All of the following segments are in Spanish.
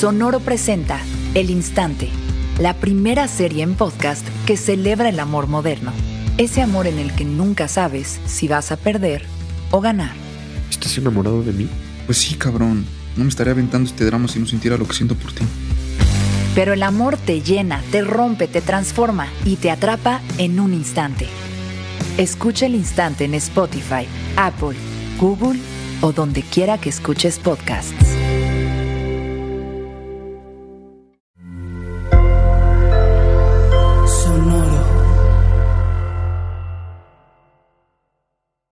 Sonoro presenta El Instante, la primera serie en podcast que celebra el amor moderno. Ese amor en el que nunca sabes si vas a perder o ganar. ¿Estás enamorado de mí? Pues sí, cabrón. No me estaría aventando este drama si no sintiera lo que siento por ti. Pero el amor te llena, te rompe, te transforma y te atrapa en un instante. Escucha el instante en Spotify, Apple, Google o donde quiera que escuches podcasts.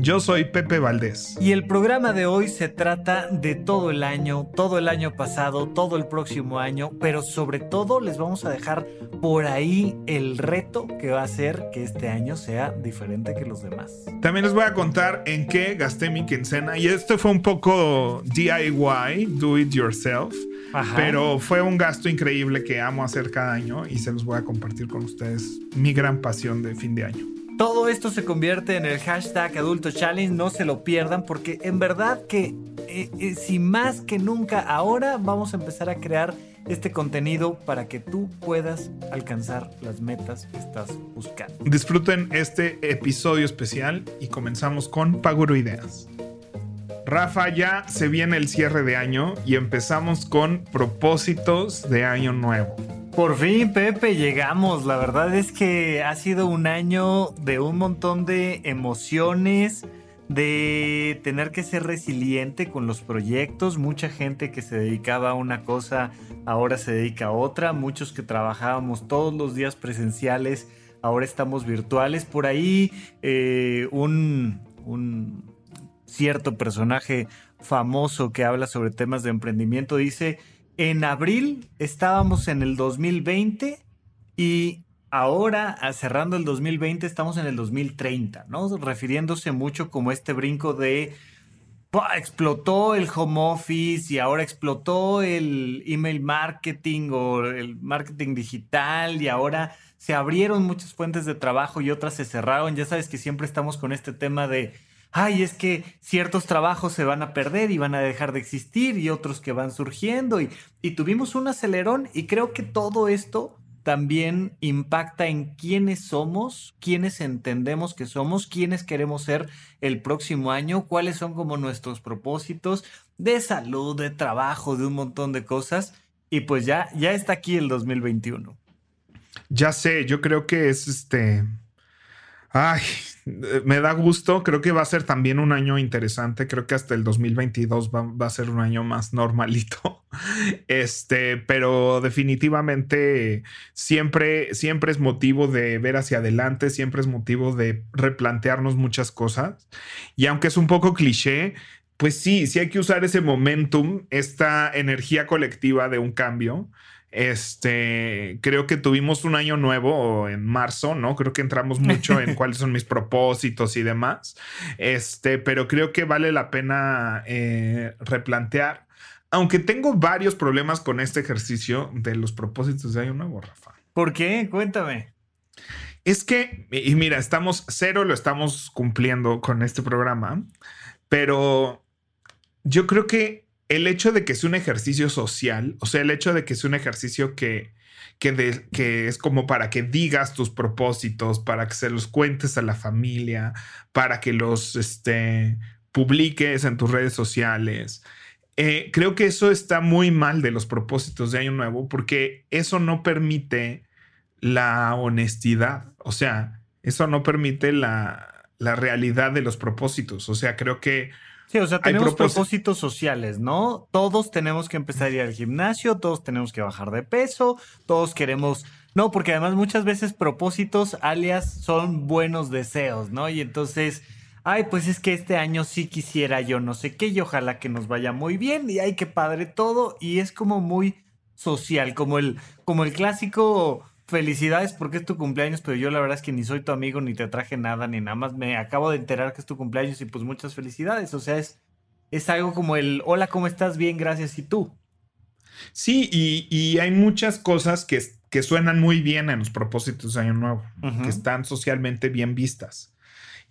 Yo soy Pepe Valdés. Y el programa de hoy se trata de todo el año, todo el año pasado, todo el próximo año, pero sobre todo les vamos a dejar por ahí el reto que va a ser que este año sea diferente que los demás. También les voy a contar en qué gasté mi quincena y esto fue un poco DIY, do it yourself. Pero fue un gasto increíble que amo hacer cada año y se los voy a compartir con ustedes, mi gran pasión de fin de año. Todo esto se convierte en el hashtag Adulto Challenge, no se lo pierdan porque en verdad que eh, eh, si más que nunca ahora vamos a empezar a crear este contenido para que tú puedas alcanzar las metas que estás buscando. Disfruten este episodio especial y comenzamos con Paguro Ideas. Rafa, ya se viene el cierre de año y empezamos con propósitos de año nuevo. Por fin, Pepe, llegamos. La verdad es que ha sido un año de un montón de emociones, de tener que ser resiliente con los proyectos. Mucha gente que se dedicaba a una cosa ahora se dedica a otra. Muchos que trabajábamos todos los días presenciales, ahora estamos virtuales. Por ahí eh, un, un cierto personaje famoso que habla sobre temas de emprendimiento dice en abril estábamos en el 2020 y ahora, cerrando el 2020, estamos en el 2030, ¿no? Refiriéndose mucho como este brinco de explotó el home office y ahora explotó el email marketing o el marketing digital y ahora se abrieron muchas fuentes de trabajo y otras se cerraron. Ya sabes que siempre estamos con este tema de ay, es que ciertos trabajos se van a perder y van a dejar de existir y otros que van surgiendo y, tuvimos un acelerón y creo que todo esto también impacta en quiénes somos, quiénes entendemos que somos, quiénes queremos ser el próximo año, cuáles son como nuestros propósitos de salud, de trabajo, de un montón de cosas. Y pues ya, ya está aquí el 2021. Ya sé, yo creo que es este Ay, me da gusto. Creo que va a ser también un año interesante. Creo que hasta el 2022 va, a ser un año más normalito. Este, pero definitivamente siempre, siempre es motivo de ver hacia adelante, siempre es motivo de replantearnos muchas cosas. Y aunque es un poco cliché, pues sí, sí hay que usar ese momentum, esta energía colectiva de un cambio este, creo que tuvimos un año nuevo en marzo, ¿no? Creo que entramos mucho en cuáles son mis propósitos y demás. Este, pero creo que vale la pena eh, replantear. Aunque tengo varios problemas con este ejercicio de los propósitos de año nuevo, Rafa. ¿Por qué? Cuéntame. Es que, y mira, estamos cero, lo estamos cumpliendo con este programa, pero yo creo que el hecho de que sea un ejercicio social, o sea, el hecho de que sea un ejercicio que, que, que, es como para que digas tus propósitos, para que se los cuentes a la familia, para que los este, publiques en tus redes sociales. eh, creo que eso está muy mal de los propósitos de Año Nuevo porque eso no permite la honestidad. O sea, eso no permite la, la realidad de los propósitos. O sea, creo que Sí, o sea, tenemos propósitos sociales, ¿no? Todos tenemos que empezar a ir al gimnasio, todos tenemos que bajar de peso, todos queremos, no, porque además muchas veces propósitos alias son buenos deseos, ¿no? Y entonces, ay, pues es que este año sí quisiera yo no sé qué y ojalá que nos vaya muy bien y ay, qué padre todo y es como muy social, como el, como el clásico felicidades porque es tu cumpleaños, pero yo la verdad es que ni soy tu amigo, ni te traje nada, ni nada más me acabo de enterar que es tu cumpleaños y pues muchas felicidades. O sea, es, es algo como el, hola, ¿cómo estás? Bien, gracias. ¿Y tú? Sí, y, hay muchas cosas que, que, suenan muy bien en los propósitos de Año Nuevo, que están socialmente bien vistas.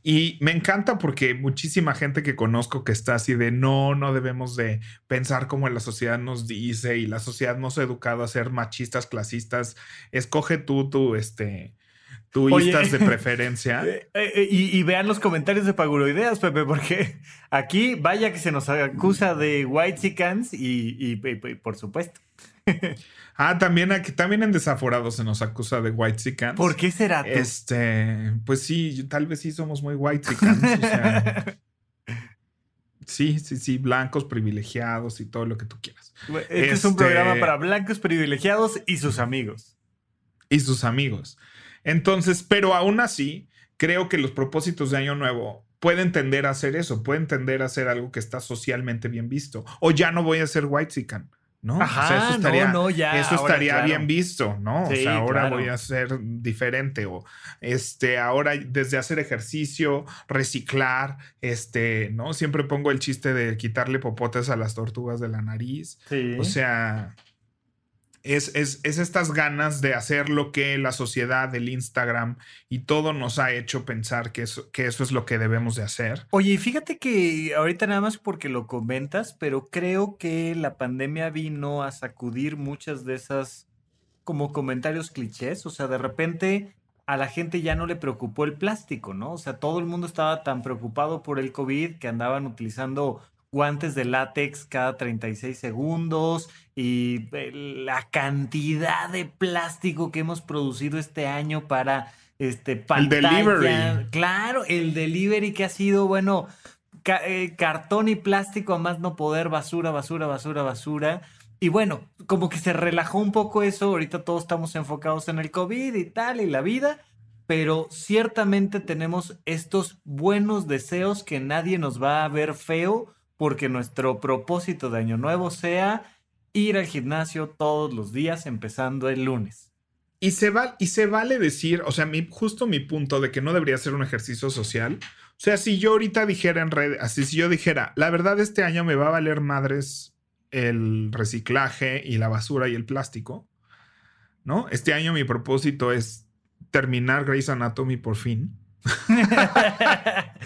Y me encanta porque muchísima gente que conozco que está así de no, no debemos de pensar como la sociedad nos dice y la sociedad nos ha educado a ser machistas, clasistas. Escoge tú tu, este, tu de preferencia. Eh, eh, y, vean los comentarios de Paguroideas, Pepe, porque aquí vaya que se nos acusa de white y, y, y por supuesto. ah, también aquí, también en Desaforados se nos acusa de white chickens. ¿Por qué será? Este, pues sí, tal vez sí somos muy white sí, sí, sí, blancos privilegiados y todo lo que tú quieras. Este, es un programa este para blancos privilegiados y sus amigos. Y sus amigos. Entonces, pero aún así, creo que los propósitos de Año Nuevo pueden tender a hacer eso, pueden tender a hacer algo que está socialmente bien visto. O ya no voy a ser white chican ¿no? eso estaría, eso estaría bien visto, ¿no? o sea, ahora voy a ser diferente o este, ahora desde hacer ejercicio, reciclar, este, ¿no? Siempre pongo el chiste de quitarle popotes a las tortugas de la nariz. O sea, es, estas ganas de hacer lo que la sociedad, el Instagram y todo nos ha hecho pensar que eso, que eso es lo que debemos de hacer. Oye, fíjate que ahorita nada más porque lo comentas, pero creo que la pandemia vino a sacudir muchas de esas como comentarios clichés, o sea, de repente a la gente ya no le preocupó el plástico, ¿no? O sea, todo el mundo estaba tan preocupado por el COVID que andaban utilizando guantes de látex cada 36 segundos y eh, la cantidad de plástico que hemos producido este año para este pantalla. El delivery. Claro, el delivery que ha sido, bueno, eh, cartón y plástico a más no poder, basura, basura, basura, basura. Y bueno, como que se relajó un poco eso, ahorita todos estamos enfocados en el COVID y tal, y la vida, pero ciertamente tenemos estos buenos deseos que nadie nos va a ver feo porque nuestro propósito de año nuevo sea ir al gimnasio todos los días empezando el lunes. Y se, y se vale decir, o sea, mi, justo mi punto de que no debería ser un ejercicio social. O sea, si yo ahorita dijera en red, así si yo dijera, la verdad este año me va a valer madres el reciclaje y la basura y el plástico, ¿no? Este año mi propósito es terminar Grey's Anatomy por fin.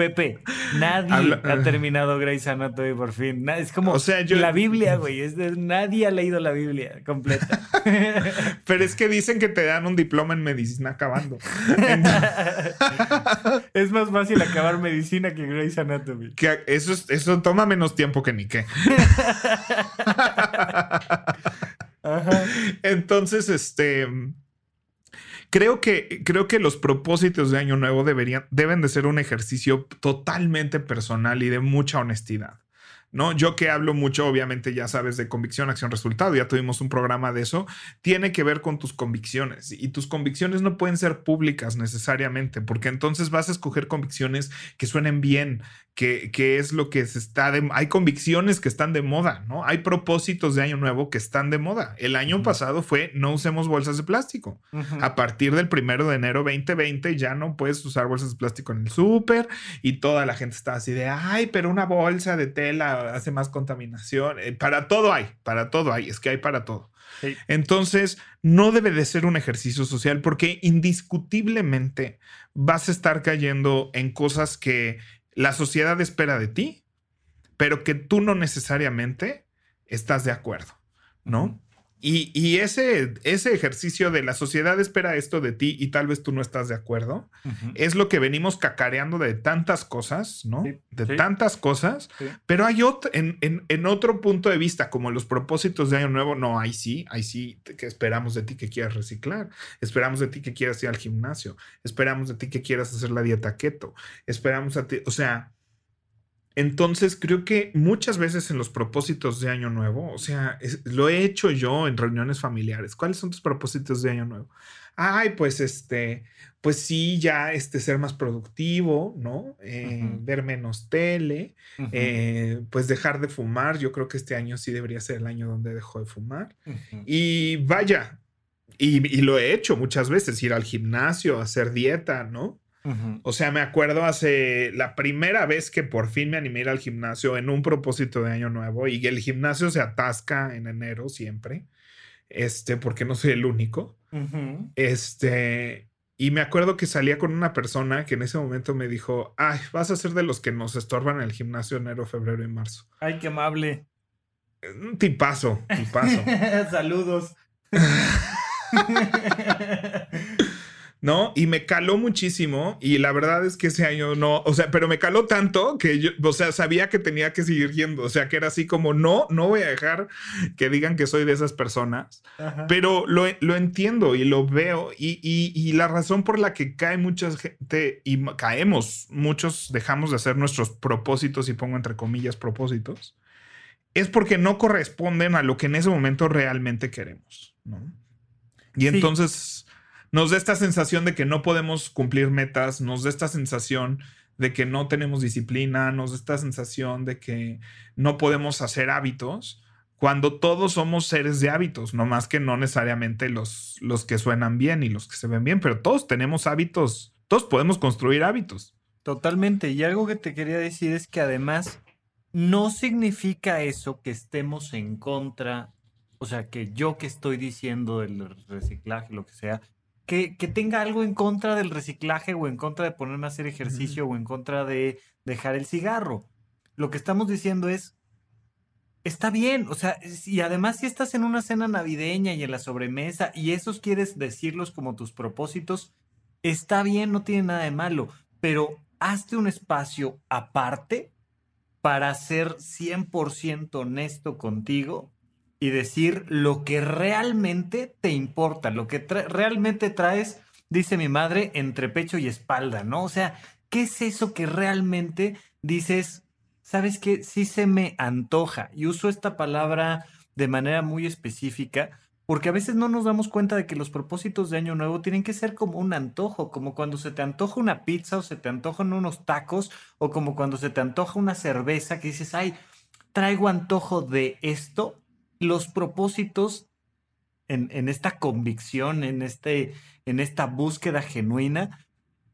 Pepe, nadie ha terminado Grey's Anatomy por fin. Es como la Biblia, güey. nadie ha leído la Biblia completa. Pero es que dicen que te dan un diploma en medicina acabando. es más fácil acabar medicina que Grey's Anatomy. Que eso, eso toma menos tiempo que ni qué. Entonces, este Creo que, creo que los propósitos de Año Nuevo deberían, deben de ser un ejercicio totalmente personal y de mucha honestidad. ¿no? Yo que hablo mucho, obviamente ya sabes, de convicción, acción, resultado, ya tuvimos un programa de eso, tiene que ver con tus convicciones y tus convicciones no pueden ser públicas necesariamente, porque entonces vas a escoger convicciones que suenen bien, que, es lo que se está de... Hay convicciones que están de moda, ¿no? Hay propósitos de año nuevo que están de moda. El año pasado fue no usemos bolsas de plástico. A partir del primero de enero 2020 ya no puedes usar bolsas de plástico en el súper y toda la gente está así de, ay, pero una bolsa de tela hace más contaminación. Eh, para todo hay, para todo hay, es que hay para todo. Entonces, no debe de ser un ejercicio social porque indiscutiblemente vas a estar cayendo en cosas que la sociedad espera de ti, pero que tú no necesariamente estás de acuerdo, ¿no? Y, ese, ese ejercicio de la sociedad espera esto de ti y tal vez tú no estás de acuerdo, es lo que venimos cacareando de tantas cosas, ¿no? de tantas cosas, pero hay otro, en, en, otro punto de vista, como los propósitos de Año Nuevo, no, ahí sí, ahí sí, que esperamos de ti que quieras reciclar, esperamos de ti que quieras ir al gimnasio, esperamos de ti que quieras hacer la dieta keto, esperamos a ti, o sea, entonces creo que muchas veces en los propósitos de Año Nuevo, o sea, lo he hecho yo en reuniones familiares. ¿Cuáles son tus propósitos de Año Nuevo? Ay, pues este, pues sí, ya este ser más productivo, ¿no? Eh, ver menos tele, eh, pues dejar de fumar. Yo creo que este año sí debería ser el año donde dejó de fumar. Y vaya, y, y, lo he hecho muchas veces, ir al gimnasio, hacer dieta, ¿no? O sea, me acuerdo hace la primera vez que por fin me animé a ir al gimnasio en un propósito de año nuevo y el gimnasio se atasca en enero siempre, este, porque no soy el único. Este, y me acuerdo que salía con una persona que en ese momento me dijo, ay, vas a ser de los que nos estorban en el gimnasio enero, febrero y marzo. Ay, qué amable. Un tipazo, tipazo. Saludos. ¿no? Y me caló muchísimo y la verdad es que ese año no, o sea, pero me caló tanto que yo, o sea, sabía que tenía que seguir yendo, o sea, que era así como, no, no voy a dejar que digan que soy de esas personas, pero lo, lo, entiendo y lo veo y, y, y, la razón por la que cae mucha gente y caemos, muchos dejamos de hacer nuestros propósitos y pongo entre comillas propósitos, es porque no corresponden a lo que en ese momento realmente queremos, ¿no? Y entonces nos da esta sensación de que no podemos cumplir metas, nos da esta sensación de que no tenemos disciplina, nos da esta sensación de que no podemos hacer hábitos, cuando todos somos seres de hábitos, no más que no necesariamente los, los que suenan bien y los que se ven bien, pero todos tenemos hábitos, todos podemos construir hábitos. Totalmente, y algo que te quería decir es que además no significa eso que estemos en contra, o sea, que yo que estoy diciendo del reciclaje, lo que sea, que, tenga algo en contra del reciclaje o en contra de ponerme a hacer ejercicio o en contra de dejar el cigarro. Lo que estamos diciendo es, está bien, o sea, y además si estás en una cena navideña y en la sobremesa y esos quieres decirlos como tus propósitos, está bien, no tiene nada de malo, pero hazte un espacio aparte para ser 100% honesto contigo y decir lo que realmente te importa, lo que realmente traes, dice mi madre, entre pecho y espalda, ¿no? O sea, ¿qué es eso que realmente dices, sabes que sí se me antoja? Y uso esta palabra de manera muy específica porque a veces no nos damos cuenta de que los propósitos de Año Nuevo tienen que ser como un antojo, como cuando se te antoja una pizza o se te antojan unos tacos o como cuando se te antoja una cerveza que dices, ay, traigo antojo de esto los propósitos en, esta convicción, en, este, en esta búsqueda genuina,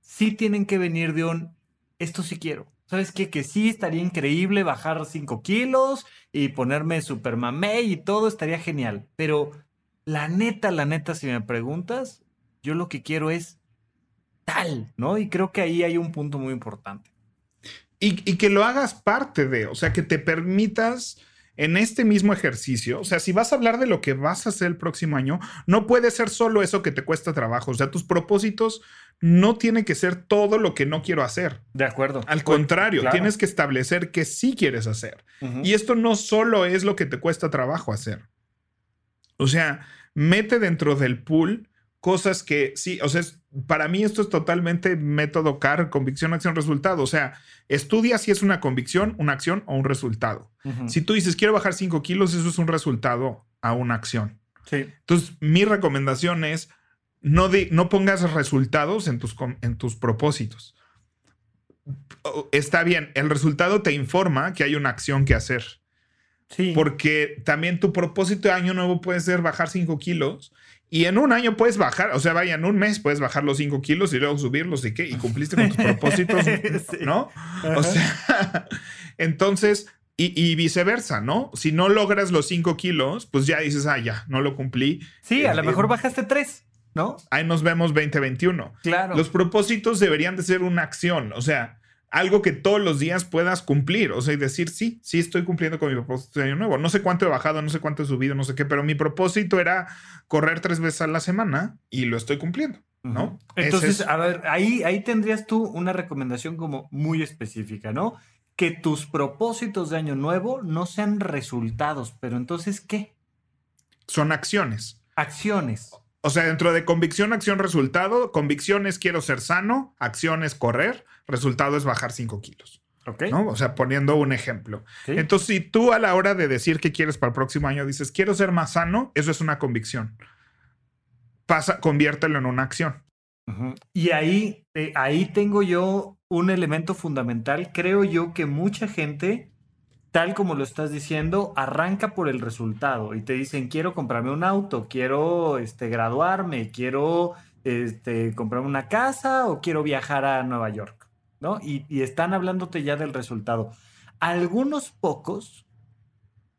sí tienen que venir de un, esto sí quiero. ¿Sabes qué? Que sí estaría increíble bajar 5 kilos y ponerme super mamé y todo estaría genial. Pero la neta, la neta, si me preguntas, yo lo que quiero es tal, ¿no? Y creo que ahí hay un punto muy importante. Y, y que lo hagas parte de, o sea, que te permitas en este mismo ejercicio, o sea, si vas a hablar de lo que vas a hacer el próximo año, no puede ser solo eso que te cuesta trabajo. O sea, tus propósitos no tienen que ser todo lo que no quiero hacer. De acuerdo. Al contrario, tienes que establecer que sí quieres hacer. Y esto no solo es lo que te cuesta trabajo hacer. O sea, mete dentro del pool cosas que sí, o sea, para mí esto es totalmente método CAR, convicción, acción, resultado. O sea, estudia si es una convicción, una acción o un resultado. Si tú dices, quiero bajar 5 kilos, eso es un resultado a una acción. Sí. Entonces, mi recomendación es, no, no pongas resultados en tus, en tus propósitos. Está bien, el resultado te informa que hay una acción que hacer. Sí. Porque también tu propósito de año nuevo puede ser bajar 5 kilos y en un año puedes bajar, o sea, vaya, en un mes puedes bajar los 5 kilos y luego subirlos y qué, y cumpliste con tus propósitos, ¿no? O sea, entonces, y, viceversa, ¿no? Si no logras los 5 kilos, pues ya dices, ah, ya, no lo cumplí. Sí, a lo eh, mejor bajaste 3, ¿no? Ahí nos vemos 2021. Claro. Los propósitos deberían de ser una acción, o sea, algo que todos los días puedas cumplir. O sea, y decir, sí, sí estoy cumpliendo con mi propósito de año nuevo. No sé cuánto he bajado, no sé cuánto he subido, no sé qué, pero mi propósito era correr tres veces a la semana y lo estoy cumpliendo. ¿No? Entonces, a ver, ahí, ahí tendrías tú una recomendación como muy específica, ¿no? Que tus propósitos de año nuevo no sean resultados, pero entonces, ¿qué? Son acciones. Acciones. O sea, dentro de convicción, acción, resultado, convicción es quiero ser sano, acción es correr, resultado es bajar 5 kilos. Ok. ¿no? O sea, poniendo un ejemplo. Entonces, si tú a la hora de decir qué quieres para el próximo año dices quiero ser más sano, eso es una convicción. Pasa, conviértelo en una acción. Y ahí, eh, ahí tengo yo un elemento fundamental. Creo yo que mucha gente tal como lo estás diciendo, arranca por el resultado y te dicen, quiero comprarme un auto, quiero este, graduarme, quiero este, comprarme una casa o quiero viajar a Nueva York, ¿no? Y, y están hablándote ya del resultado. Algunos pocos,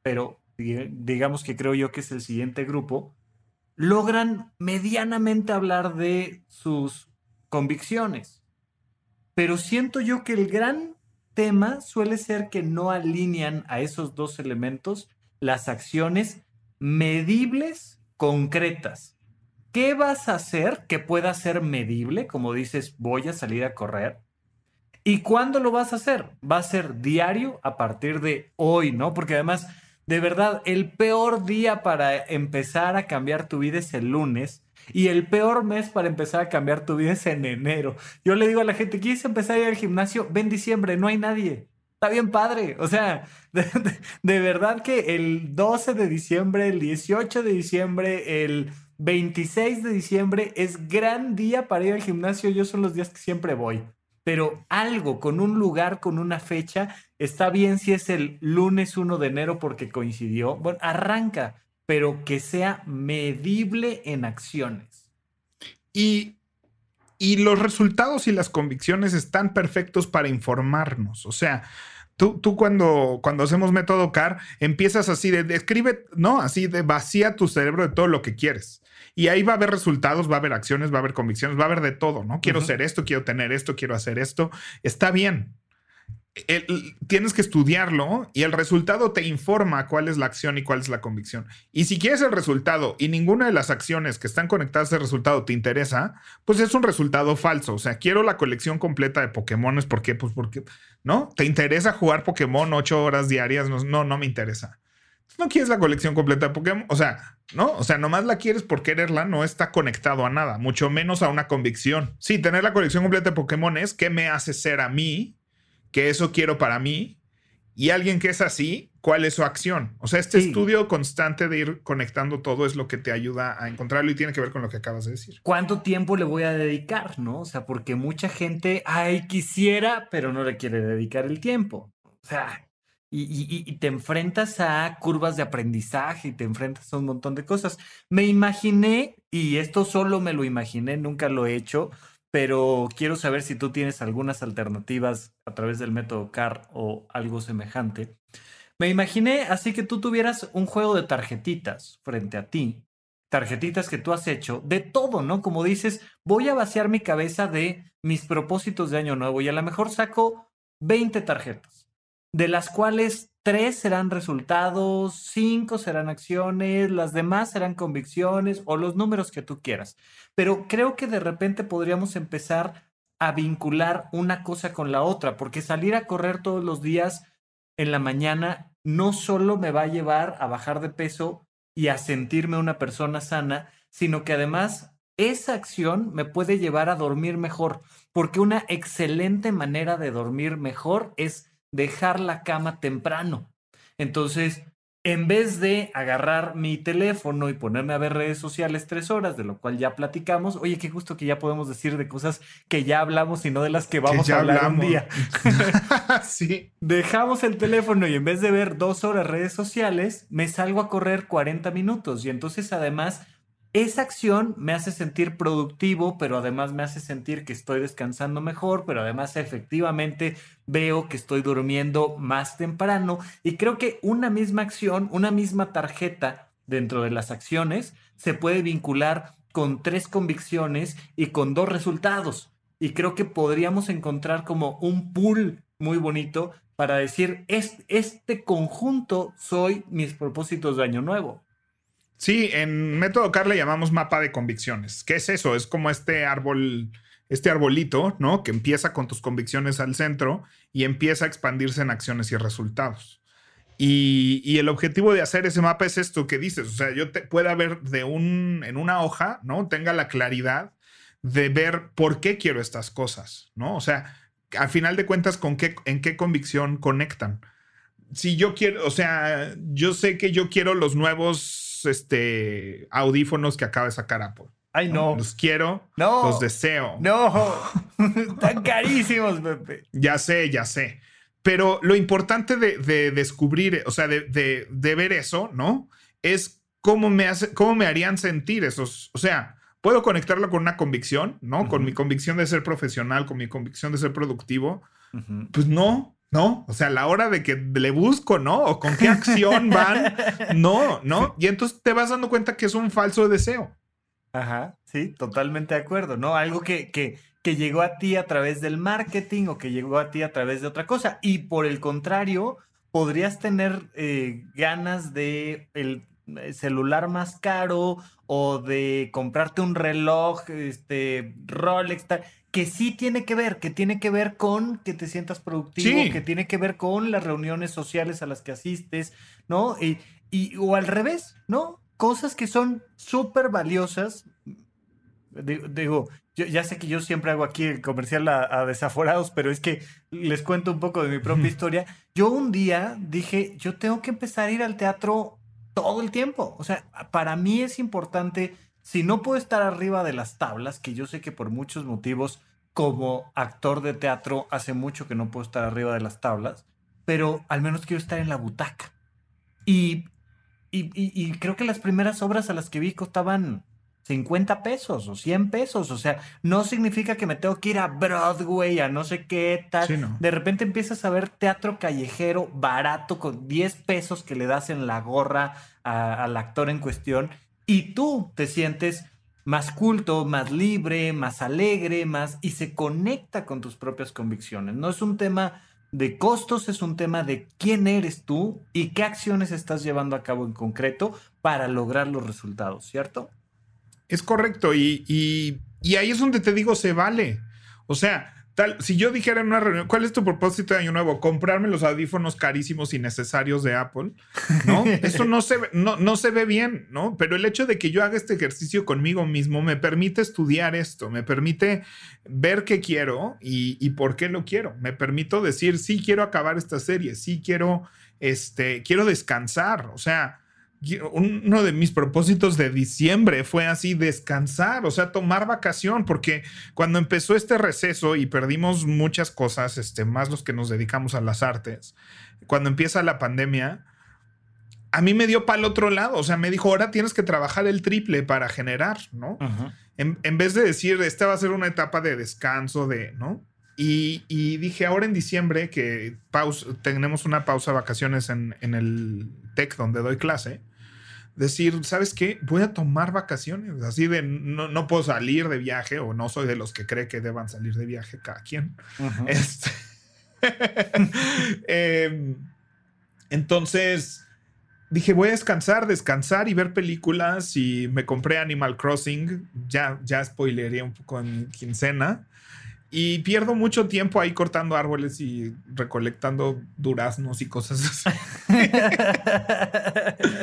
pero digamos que creo yo que es el siguiente grupo, logran medianamente hablar de sus convicciones. Pero siento yo que el gran tema suele ser que no alinean a esos dos elementos las acciones medibles, concretas. ¿Qué vas a hacer que pueda ser medible? Como dices, voy a salir a correr. ¿Y cuándo lo vas a hacer? Va a ser diario a partir de hoy, ¿no? Porque además, de verdad, el peor día para empezar a cambiar tu vida es el lunes y el peor mes para empezar a cambiar tu vida es en enero. Yo le digo a la gente, ¿quieres empezar a ir al gimnasio? Ven diciembre, no hay nadie. Está bien padre. O sea, de, verdad que el 12 de diciembre, el 18 de diciembre, el 26 de diciembre es gran día para ir al gimnasio. Yo son los días que siempre voy. Pero algo con un lugar, con una fecha, está bien si es el lunes 1 de enero porque coincidió. Bueno, arranca pero que sea medible en acciones. Y, y los resultados y las convicciones están perfectos para informarnos. O sea, Tú, tú, cuando, cuando hacemos método CAR, empiezas así de, escribe, no, así de vacía tu cerebro de todo lo que quieres. Y ahí va a haber resultados, va a haber acciones, va a haber convicciones, va a haber de todo, ¿no? Quiero ser esto, quiero tener esto, quiero hacer esto. Está bien tienes que estudiarlo y el resultado te informa cuál es la acción y cuál es la convicción. Y si quieres el resultado y ninguna de las acciones que están conectadas al resultado te interesa, pues es un resultado falso. O sea, quiero la colección completa de Pokémones. ¿Por qué? Pues porque, ¿no? ¿Te interesa jugar Pokémon ocho horas diarias? No, no, me interesa. No quieres la colección completa de Pokémon. O sea, ¿no? O sea, nomás la quieres por quererla, no está conectado a nada, mucho menos a una convicción. Sí, tener la colección completa de Pokémon es qué me hace ser a mí que eso quiero para mí, y alguien que es así, ¿cuál es su acción? O sea, este estudio constante de ir conectando todo es lo que te ayuda a encontrarlo y tiene que ver con lo que acabas de decir. ¿Cuánto tiempo le voy a dedicar? ¿No? O sea, porque mucha gente, ay, quisiera, pero no le quiere dedicar el tiempo. O sea, y, te enfrentas a curvas de aprendizaje y te enfrentas a un montón de cosas. Me imaginé, y esto solo me lo imaginé, nunca lo he hecho, pero quiero saber si tú tienes algunas alternativas a través del método CAR o algo semejante. Me imaginé así que tú tuvieras un juego de tarjetitas frente a ti, tarjetitas que tú has hecho, de todo, ¿no? Como dices, voy a vaciar mi cabeza de mis propósitos de año nuevo y a lo mejor saco 20 tarjetas, de las cuales tres serán resultados, cinco serán acciones, las demás serán convicciones o los números que tú quieras. Pero creo que de repente podríamos empezar a vincular una cosa con la otra, porque salir a correr todos los días en la mañana no solo me va a llevar a bajar de peso y a sentirme una persona sana, sino que además esa acción me puede llevar a dormir mejor, porque una excelente manera de dormir mejor es dejar la cama temprano. Entonces, en vez de agarrar mi teléfono y ponerme a ver redes sociales tres horas, de lo cual ya platicamos, oye, qué gusto que ya podemos decir de cosas que ya hablamos y no de las que vamos a hablar un día. sí. Dejamos el teléfono y en vez de ver dos horas redes sociales, me salgo a correr 40 minutos y entonces además esa acción me hace sentir productivo, pero además me hace sentir que estoy descansando mejor, pero además efectivamente veo que estoy durmiendo más temprano. Y creo que una misma acción, una misma tarjeta dentro de las acciones, se puede vincular con tres convicciones y con dos resultados. y creo que podríamos encontrar como un pool muy bonito para decir, es, este conjunto soy mis propósitos de año nuevo. Sí, en Método CAR le llamamos mapa de convicciones. ¿Qué es eso? Es como este árbol, este arbolito, ¿no? Que empieza con tus convicciones al centro y empieza a expandirse en acciones y resultados. Y, el objetivo de hacer ese mapa es esto que dices. O sea, yo te pueda ver de un, en una hoja, ¿no? Tenga la claridad de ver por qué quiero estas cosas, ¿no? O sea, al final de cuentas, ¿con qué, ¿en qué convicción conectan? Si yo quiero, o sea, yo sé que yo quiero los nuevos este, audífonos que acaba de sacar Apple. Ay, no. Los quiero. No. Los deseo. No. Están carísimos, Pepe. Ya sé, ya sé. Pero lo importante de, descubrir, o sea, de, ver eso, ¿no? Es cómo me, hace, cómo me harían sentir esos. O sea, puedo conectarlo con una convicción, ¿no? Con mi convicción de ser profesional, con mi convicción de ser productivo. Pues no, no. O sea, a la hora de que le busco, ¿no? O con qué acción van, no, ¿no? Y entonces te vas dando cuenta que es un falso deseo. Ajá, sí, totalmente de acuerdo, ¿no? Algo que, que, que llegó a ti a través del marketing o que llegó a ti a través de otra cosa. Y por el contrario, podrías tener eh, ganas de el eh, celular más caro o de comprarte un reloj, este, Rolex, que sí tiene que ver, que tiene que ver con que te sientas productivo, que tiene que ver con las reuniones sociales a las que asistes, ¿no? Y, y o al revés, ¿no? Cosas que son súper valiosas. Digo, yo, ya sé que yo siempre hago aquí el comercial a, desaforados, pero es que les cuento un poco de mi propia historia. Yo un día dije, yo tengo que empezar a ir al teatro todo el tiempo. O sea, para mí es importante, si no puedo estar arriba de las tablas, que yo sé que por muchos motivos como actor de teatro hace mucho que no puedo estar arriba de las tablas, pero al menos quiero estar en la butaca. Y, y, y creo que las primeras obras a las que vi costaban 50 pesos o 100 pesos. O sea, no significa que me tengo que ir a Broadway, a no sé qué tal. De repente empiezas a ver teatro callejero barato con 10 pesos que le das en la gorra al actor en cuestión y tú te sientes más culto, más libre, más alegre, más y se conecta con tus propias convicciones. No es un tema de costos, es un tema de quién eres tú y qué acciones estás llevando a cabo en concreto para lograr los resultados, ¿cierto? Es correcto. Y, y, ahí es donde te digo, se vale. O sea, tal, si yo dijera en una reunión, ¿cuál es tu propósito de año nuevo? Comprarme los audífonos carísimos y necesarios de Apple. ¿No? Eso no se, ve, no, no se ve bien, ¿no? Pero el hecho de que yo haga este ejercicio conmigo mismo me permite estudiar esto, me permite ver qué quiero y, y por qué lo quiero. Me permito decir, sí quiero acabar esta serie, sí quiero, este, quiero descansar. O sea, uno de mis propósitos de diciembre fue así descansar, o sea, tomar vacación, porque cuando empezó este receso y perdimos muchas cosas, este, más los que nos dedicamos a las artes, cuando empieza la pandemia, a mí me dio para el otro lado, o sea, me dijo, ahora tienes que trabajar el triple para generar, ¿no? en, vez de decir, esta va a ser una etapa de descanso, de, ¿no? Y, dije, ahora en diciembre, que tenemos una pausa de vacaciones en, en el TEC donde doy clase, decir, ¿sabes qué? Voy a tomar vacaciones. Así de, no, puedo salir de viaje o no soy de los que cree que deban salir de viaje cada quien. Este, em, entonces, dije, voy a descansar, descansar y ver películas y me compré Animal Crossing. Ya, ya spoileré un poco en quincena. Y pierdo mucho tiempo ahí cortando árboles y recolectando duraznos y cosas así.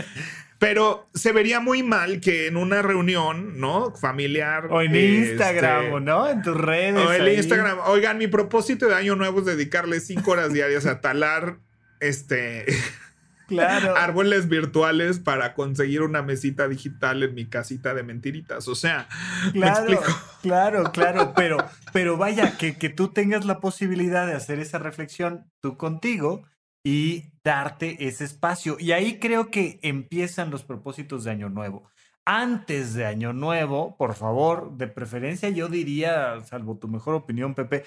Pero se vería muy mal que en una reunión, ¿no? Familiar. O en Instagram, este, ¿no? En tus redes. O en Instagram. Oigan, mi propósito de año nuevo es dedicarle cinco horas diarias a talar este. Claro. árboles virtuales para conseguir una mesita digital en mi casita de mentiritas. O sea, claro, claro, claro. Pero, pero vaya, que, que tú tengas la posibilidad de hacer esa reflexión tú contigo y darte ese espacio. Y ahí creo que empiezan los propósitos de Año Nuevo. Antes de Año Nuevo, por favor, de preferencia yo diría, salvo tu mejor opinión, Pepe,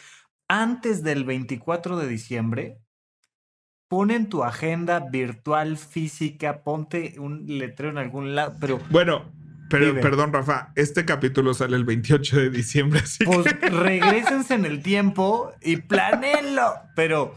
antes del 24 de diciembre, pon en tu agenda virtual, física, ponte un letrero en algún lado, pero... Bueno, Pero, perdón, Rafa, este capítulo sale el 28 de diciembre, así Pues que... regrésense en el tiempo y planenlo. Pero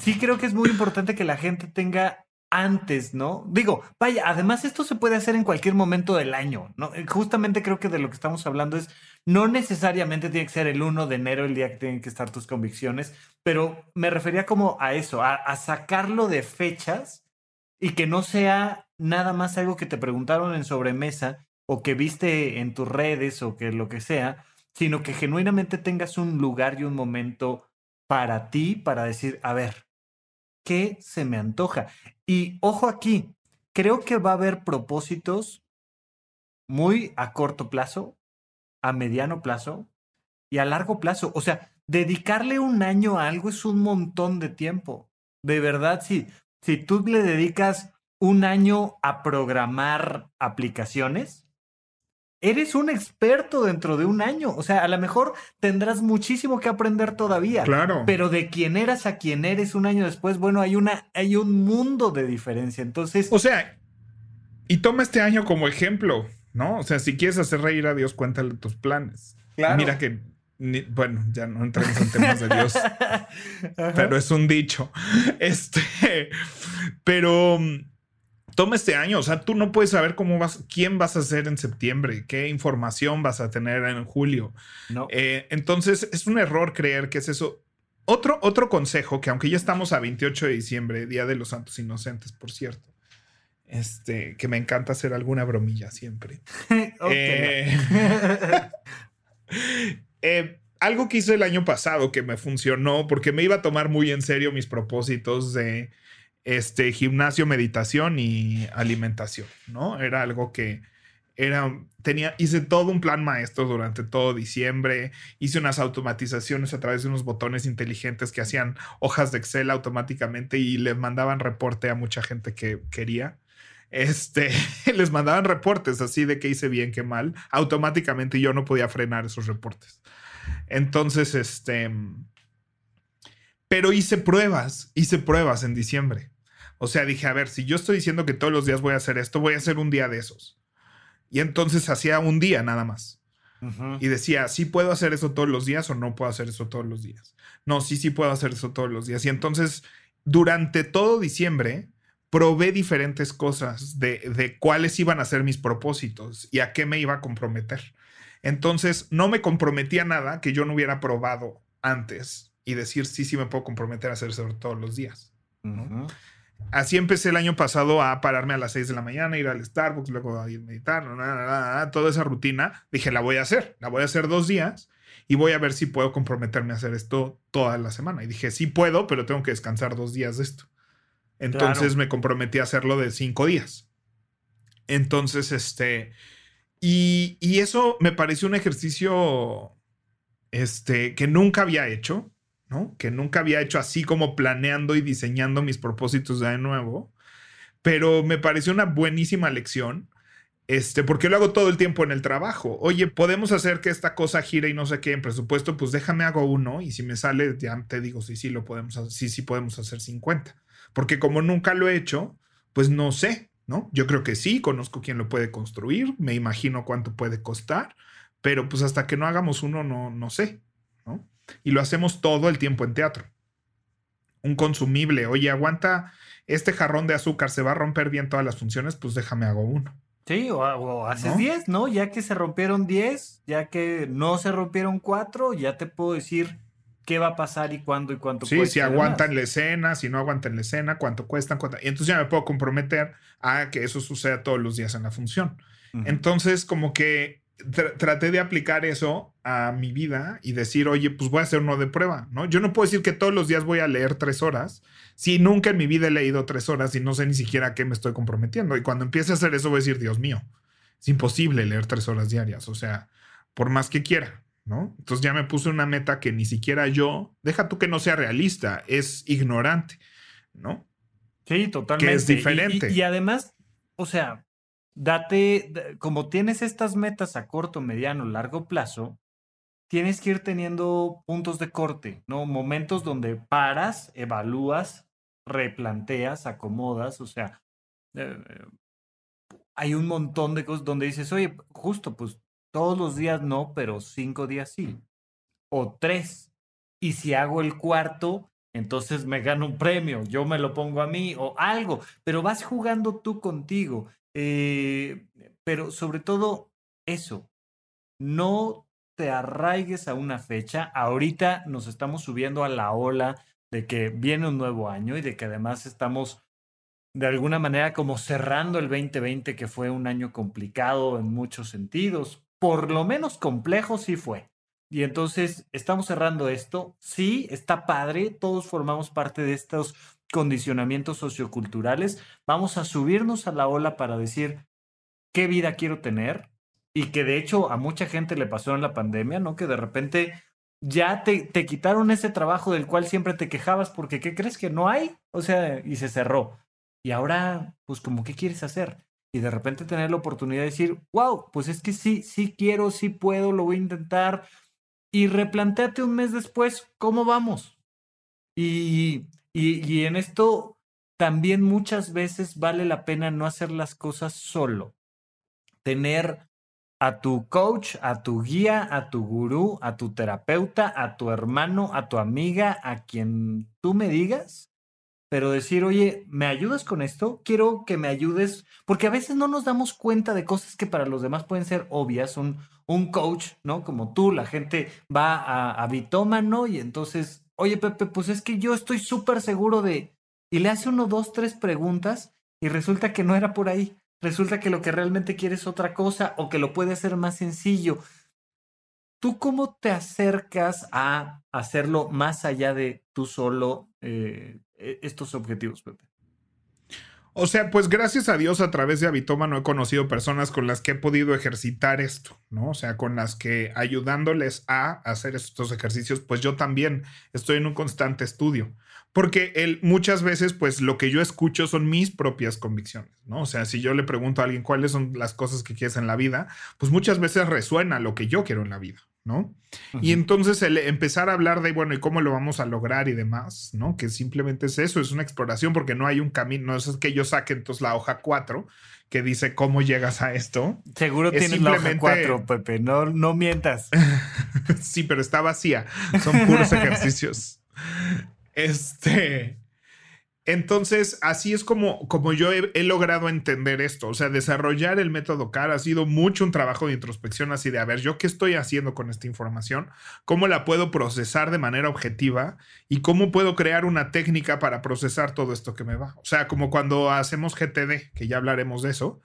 sí creo que es muy importante que la gente tenga antes, ¿no? Digo, vaya, además esto se puede hacer en cualquier momento del año, ¿no? Eh, Justamente creo que de lo que estamos hablando es, no necesariamente tiene que ser el 1 de enero el día que tienen que estar tus convicciones, pero me refería como a eso, a, a sacarlo de fechas y que no sea nada más algo que te preguntaron en sobremesa o que viste en tus redes o que lo que sea, sino que genuinamente tengas un lugar y un momento para ti, para decir, a ver, ¿qué se me antoja? Y ojo aquí, creo que va a haber propósitos muy a corto plazo, a mediano plazo y a largo plazo. O sea, dedicarle un año a algo es un montón de tiempo. De verdad, si, si tú le dedicas un año a programar aplicaciones, eres un experto dentro de un año. O sea, a lo mejor tendrás muchísimo que aprender todavía. Claro. Pero de quién eras a quién eres un año después, bueno, hay una, hay un mundo de diferencia. Entonces, O sea, y toma este año como ejemplo, ¿no? O sea, si quieres hacer reír a Dios, cuéntale tus planes. Claro. Mira que, ni- bueno, ya no entremos en temas de Dios, pero es un dicho. Este, pero toma este año, o sea, tú no puedes saber cómo vas, quién vas a ser en septiembre, qué información vas a tener en julio. no. Eh, entonces, es un error creer que es eso. Otro, otro consejo, que aunque ya estamos a 28 de diciembre, Día de los Santos Inocentes, por cierto, este, que me encanta hacer alguna bromilla siempre. Eh, eh, algo que hice el año pasado que me funcionó, porque me iba a tomar muy en serio mis propósitos de este gimnasio, meditación y alimentación, ¿no? Era algo que era, tenía, hice todo un plan maestro durante todo diciembre, hice unas automatizaciones a través de unos botones inteligentes que hacían hojas de Excel automáticamente y le mandaban reporte a mucha gente que quería. Este, les mandaban reportes así de que hice bien, que mal, automáticamente yo no podía frenar esos reportes. Entonces, este, pero hice pruebas, hice pruebas en diciembre. O sea, dije, a ver, si yo estoy diciendo que todos los días voy a hacer esto, voy a hacer un día de esos. Y entonces hacía un día nada más. Y decía, sí puedo hacer eso todos los días o no puedo hacer eso todos los días. No, sí, sí puedo hacer eso todos los días. Y entonces, durante todo diciembre, probé diferentes cosas de, de cuáles iban a ser mis propósitos y a qué me iba a comprometer. Entonces, no me comprometía nada que yo no hubiera probado antes y decir, sí, sí me puedo comprometer a hacer eso todos los días. Así empecé el año pasado a pararme a las 6 de la mañana, ir al Starbucks, luego a ir a meditar, na, na, na, na, toda esa rutina. Dije, la voy a hacer, la voy a hacer dos días y voy a ver si puedo comprometerme a hacer esto toda la semana. Y dije, sí puedo, pero tengo que descansar dos días de esto. Entonces Claro. me comprometí a hacerlo de cinco días. Entonces, este, y, y eso me pareció un ejercicio, este, que nunca había hecho, ¿no? Que nunca había hecho así como planeando y diseñando mis propósitos de nuevo, pero me pareció una buenísima lección. Este, porque lo hago todo el tiempo en el trabajo. Oye, podemos hacer que esta cosa gire y no sé qué en presupuesto, pues déjame hago uno y si me sale, ya te digo, sí, sí, lo podemos hacer, sí, sí podemos hacer 50. Porque como nunca lo he hecho, pues no sé, ¿no? Yo creo que sí, conozco quién lo puede construir, me imagino cuánto puede costar, pero pues hasta que no hagamos uno, no, no sé. Y lo hacemos todo el tiempo en teatro. Un consumible, oye, aguanta este jarrón de azúcar, se va a romper bien todas las funciones, pues déjame hago uno. Sí, o, o haces ¿No? 10, ¿no? Ya que se rompieron 10, ya que no se rompieron 4, ya te puedo decir qué va a pasar y cuándo y cuánto Sí, cuesta si aguantan la escena, si no aguantan la escena, cuánto cuestan, cuánto... Y entonces ya me puedo comprometer a que eso suceda todos los días en la función. Entonces, como que tr- traté de aplicar eso a mi vida y decir, oye, pues voy a hacer uno de prueba, ¿no? Yo no puedo decir que todos los días voy a leer tres horas si nunca en mi vida he leído tres horas y no sé ni siquiera a qué me estoy comprometiendo. Y cuando empiece a hacer eso voy a decir, Dios mío, es imposible leer tres horas diarias, o sea, por más que quiera, ¿no? Entonces ya me puse una meta que ni siquiera yo, deja tú que no sea realista, es ignorante, ¿no? Sí, totalmente. que es Y- y- diferente. Y, además, o sea, date, como tienes estas metas a corto, mediano, largo plazo, tienes que ir teniendo puntos de corte, ¿no? Momentos donde paras, evalúas, replanteas, acomodas, o sea, eh, hay un montón de cosas donde dices, oye, justo, pues todos los días no, pero cinco días sí. O tres. Y si hago el cuarto, entonces me gano un premio, yo me lo pongo a mí o algo, pero vas jugando tú contigo. Eh, pero sobre todo eso, no te arraigues a una fecha. Ahorita nos estamos subiendo a la ola de que viene un nuevo año y de que además estamos de alguna manera como cerrando el 2020, que fue un año complicado en muchos sentidos. Por lo menos complejo sí fue. Y entonces estamos cerrando esto. Sí, está padre. Todos formamos parte de estos condicionamientos socioculturales. Vamos a subirnos a la ola para decir qué vida quiero tener. Y que de hecho a mucha gente le pasó en la pandemia, ¿no? Que de repente ya te, te quitaron ese trabajo del cual siempre te quejabas porque ¿qué crees que no hay? O sea, y se cerró. Y ahora, pues como, ¿qué quieres hacer? Y de repente tener la oportunidad de decir, wow, pues es que sí, sí quiero, sí puedo, lo voy a intentar. Y replanteate un mes después, ¿cómo vamos? Y, y, en esto también muchas veces vale la pena no hacer las cosas solo. Tener a tu coach, a tu guía, a tu gurú, a tu terapeuta, a tu hermano, a tu amiga, a quien tú me digas, pero decir, oye, ¿me ayudas con esto? Quiero que me ayudes, porque a veces no nos damos cuenta de cosas que para los demás pueden ser obvias. Un, un coach, ¿no? Como tú, la gente va a, a Bitómano y entonces, oye, Pepe, pues es que yo estoy súper seguro de... Y le hace uno, dos, tres preguntas y resulta que no era por ahí. Resulta que lo que realmente quiere es otra cosa o que lo puede hacer más sencillo. ¿Tú cómo te acercas a hacerlo más allá de tú solo eh, e, estos objetivos, Pepe? O sea, pues gracias a Dios a través de Abitoma no he conocido personas con las que he podido ejercitar esto, ¿no? O sea, con las que ayudándoles a hacer estos ejercicios, pues yo también estoy en un constante estudio. Porque él, muchas veces, pues lo que yo escucho son mis propias convicciones, ¿no? O sea, si yo le pregunto a alguien cuáles son las cosas que quieres en la vida, pues muchas veces resuena lo que yo quiero en la vida, ¿no? Y entonces el empezar a hablar de, bueno, ¿y cómo lo vamos a lograr y demás, ¿no? Que simplemente es eso, es una exploración porque no hay un camino, no es que yo saque entonces la hoja 4 que dice cómo llegas a esto. Seguro Es tienes la hoja simplemente- 4, Pepe, no, no mientas. sí, pero está vacía. Son puros ejercicios. Este. Entonces, así es como, como yo he, he logrado entender esto. O sea, desarrollar el método CAR ha sido mucho un trabajo de introspección, así de, a ver, ¿yo qué estoy haciendo con esta información? ¿Cómo la puedo procesar de manera objetiva? ¿Y cómo puedo crear una técnica para procesar todo esto que me va? O sea, como cuando hacemos GTD, que ya hablaremos de eso,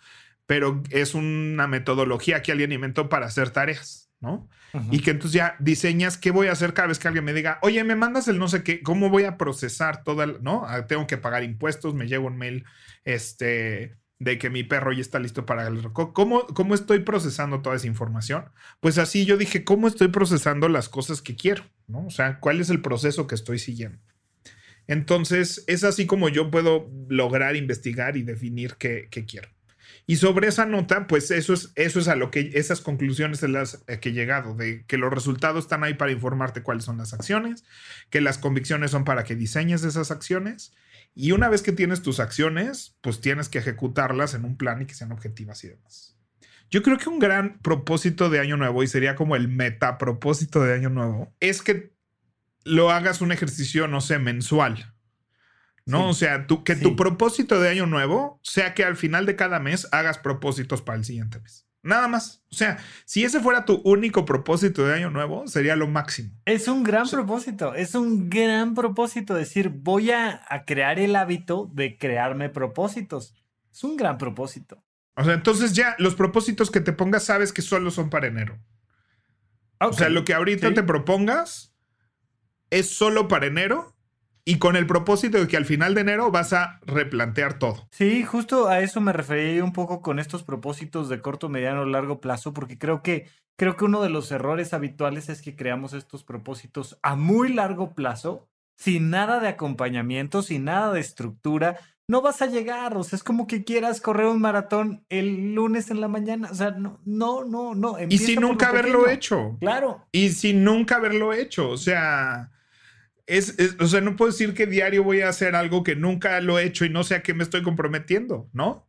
pero es una metodología que alguien inventó para hacer tareas, ¿no? Y que entonces ya diseñas qué voy a hacer cada vez que alguien me diga, oye, me mandas el no sé qué, ¿cómo voy a procesar toda, el- no? Ah, Tengo que pagar impuestos, me llega un mail, este, de que mi perro ya está listo para el ¿Cómo, ¿Cómo estoy procesando toda esa información? Pues así yo dije, ¿cómo estoy procesando las cosas que quiero? ¿No? O sea, ¿cuál es el proceso que estoy siguiendo? Entonces, es así como yo puedo lograr investigar y definir qué, qué quiero. Y sobre esa nota, pues eso es, eso es a lo que esas conclusiones en las eh, que he llegado, de que los resultados están ahí para informarte cuáles son las acciones, que las convicciones son para que diseñes esas acciones. Y una vez que tienes tus acciones, pues tienes que ejecutarlas en un plan y que sean objetivas y demás. Yo creo que un gran propósito de año nuevo, y sería como el meta propósito de año nuevo, es que lo hagas un ejercicio, no sé, mensual. ¿No? Sí. O sea, tú, que Sí. tu propósito de año nuevo sea que al final de cada mes hagas propósitos para el siguiente mes. Nada más. O sea, si ese fuera tu único propósito de año nuevo, sería lo máximo. Es un gran propósito, es un gran propósito decir, voy a, a crear el hábito de crearme propósitos. Es un gran propósito. O sea, entonces ya los propósitos que te pongas sabes que solo son para enero. O sea, lo que ahorita sí. te propongas es solo para enero y con el propósito de que al final de enero vas a replantear todo. Sí, justo a eso me refería yo un poco con estos propósitos de corto, mediano, largo plazo, porque creo que creo que uno de los errores habituales es que creamos estos propósitos a muy largo plazo, sin nada de acompañamiento, sin nada de estructura. No vas a llegar, o sea, es como que quieras correr un maratón el lunes en la mañana, o sea, no, no, no, no. Y sin nunca haberlo pequeño. hecho. Claro. Y sin nunca haberlo hecho. O sea, es, es- o sea, no puedo decir que diario voy a hacer algo que nunca lo he hecho y no sé a qué me estoy comprometiendo, ¿no?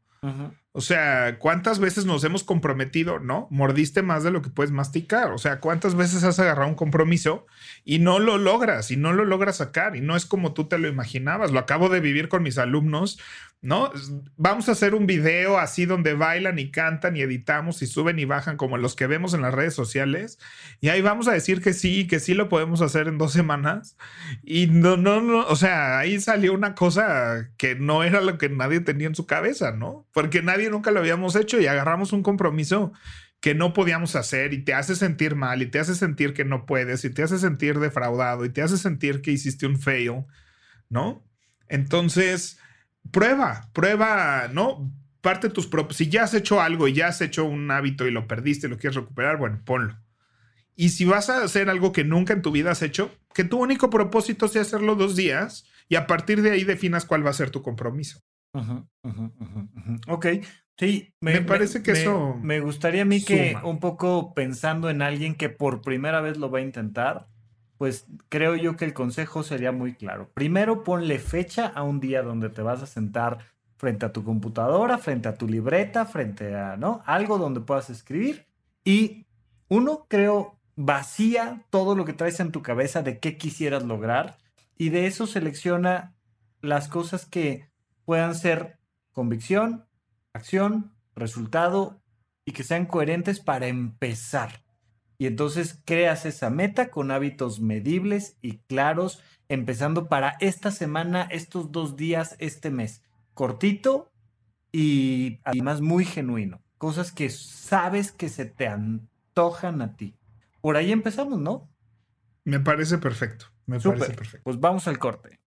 O sea, ¿cuántas veces nos hemos comprometido? No, mordiste más de lo que puedes masticar. O sea, ¿cuántas veces has agarrado un compromiso y no lo logras y no lo logras sacar y no es como tú te lo imaginabas? Lo acabo de vivir con mis alumnos ¿no? Vamos a hacer un video así donde bailan y cantan y editamos y suben y bajan como los que vemos en las redes sociales. Y ahí vamos a decir que sí, que sí lo podemos hacer en dos semanas. Y no, no, no, o sea, ahí salió una cosa que no era lo que nadie tenía en su cabeza, ¿no? Porque nadie nunca lo habíamos hecho y agarramos un compromiso que no podíamos hacer y te hace sentir mal y te hace sentir que no puedes y te hace sentir defraudado y te hace sentir que hiciste un fail, ¿no? Entonces prueba, prueba, ¿no? Parte tus propios. Si ya has hecho algo y ya has hecho un hábito y lo perdiste y lo quieres recuperar, bueno, ponlo. Y si vas a hacer algo que nunca en tu vida has hecho, que tu único propósito sea hacerlo dos días y a partir de ahí definas cuál va a ser tu compromiso. ok, sí, me, parece que eso. Me gustaría a mí que un poco pensando en alguien que por primera vez lo va a intentar, pues creo yo que el consejo sería muy claro. Primero, ponle fecha a un día donde te vas a sentar frente a tu computadora, frente a tu libreta, frente a, ¿no? Algo donde puedas escribir. Y uno, creo, vacía todo lo que traes en tu cabeza de qué quisieras lograr y de eso selecciona las cosas que puedan ser convicción, acción, resultado y que sean coherentes para empezar. Y entonces creas esa meta con hábitos medibles y claros, empezando para esta semana, estos dos días, este mes. Cortito y además muy genuino. Cosas que sabes que se te antojan a ti. Por ahí empezamos, ¿no? Me parece perfecto. Me parece perfecto. Pues vamos al corte.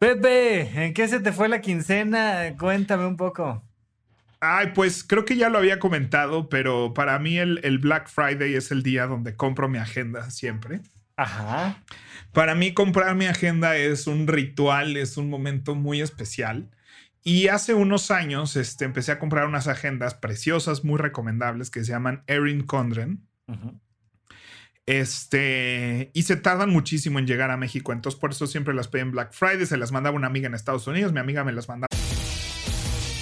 Pepe, ¿en qué se te fue la quincena? Cuéntame un poco. Ay, pues creo que ya lo había comentado, pero para mí el, Black Friday es el día donde compro mi agenda siempre. Ajá. Para mí comprar mi agenda es un ritual, es un momento muy especial. Y hace unos años este, empecé a comprar unas agendas preciosas, muy recomendables, que se llaman Erin Condren. Este, y se tardan muchísimo en llegar a México, entonces por eso siempre las pedí en Black Friday, se las mandaba una amiga en Estados Unidos, mi amiga me las mandaba